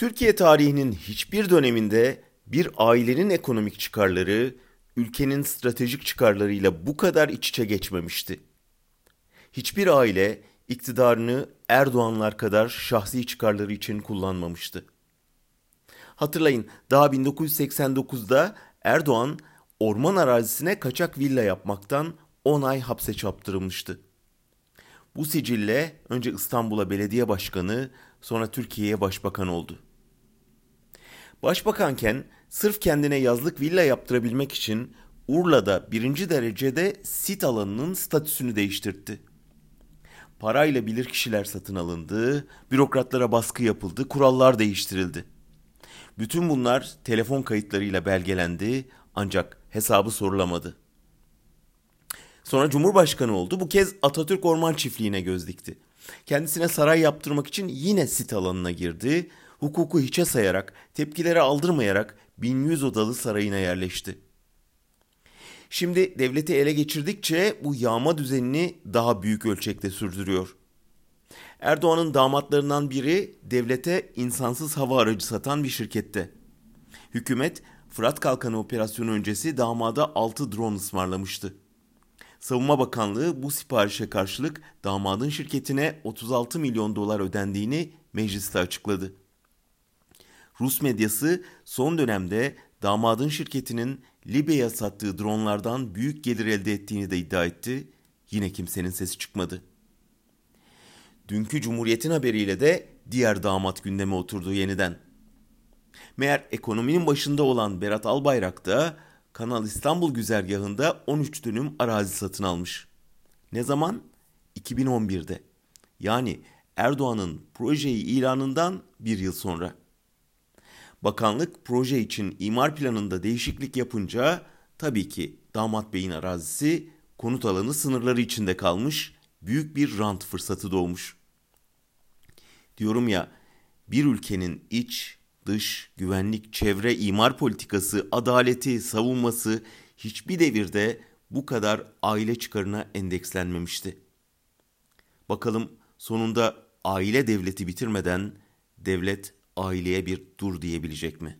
Türkiye tarihinin hiçbir döneminde bir ailenin ekonomik çıkarları ülkenin stratejik çıkarlarıyla bu kadar iç içe geçmemişti. Hiçbir aile iktidarını Erdoğanlar kadar şahsi çıkarları için kullanmamıştı. Hatırlayın daha 1989'da Erdoğan orman arazisine kaçak villa yapmaktan 10 ay hapse çaptırılmıştı. Bu sicille önce İstanbul'a belediye başkanı, sonra Türkiye'ye başbakan oldu. Başbakanken sırf kendine yazlık villa yaptırabilmek için Urla'da birinci derecede sit alanının statüsünü değiştirdi. Parayla bilir kişiler satın alındı, bürokratlara baskı yapıldı, kurallar değiştirildi. Bütün bunlar telefon kayıtlarıyla belgelendi ancak hesabı sorulamadı. Sonra Cumhurbaşkanı oldu. Bu kez Atatürk Orman Çiftliği'ne göz dikti. Kendisine saray yaptırmak için yine sit alanına girdi. Hukuku hiçe sayarak, tepkileri aldırmayarak 1100 odalı sarayına yerleşti. Şimdi devleti ele geçirdikçe bu yağma düzenini daha büyük ölçekte sürdürüyor. Erdoğan'ın damatlarından biri devlete insansız hava aracı satan bir şirkette. Hükümet Fırat Kalkanı operasyonu öncesi damada 6 drone ısmarlamıştı. Savunma Bakanlığı bu siparişe karşılık damadın şirketine 36 milyon dolar ödendiğini mecliste açıkladı. Rus medyası son dönemde damadın şirketinin Libya'ya sattığı dronlardan büyük gelir elde ettiğini de iddia etti. Yine kimsenin sesi çıkmadı. Dünkü Cumhuriyet'in haberiyle de diğer damat gündeme oturdu yeniden. Meğer ekonominin başında olan Berat Albayrak da Kanal İstanbul güzergahında 13 dönüm arazi satın almış. Ne zaman? 2011'de. Yani Erdoğan'ın projeyi ilanından bir yıl sonra. Bakanlık proje için imar planında değişiklik yapınca tabii ki damat beyin arazisi konut alanı sınırları içinde kalmış, büyük bir rant fırsatı doğmuş. Diyorum ya, bir ülkenin iç, dış, güvenlik, çevre, imar politikası, adaleti, savunması hiçbir devirde bu kadar aile çıkarına endekslenmemişti. Bakalım sonunda aile devleti bitirmeden devlet aileye bir dur diyebilecek mi?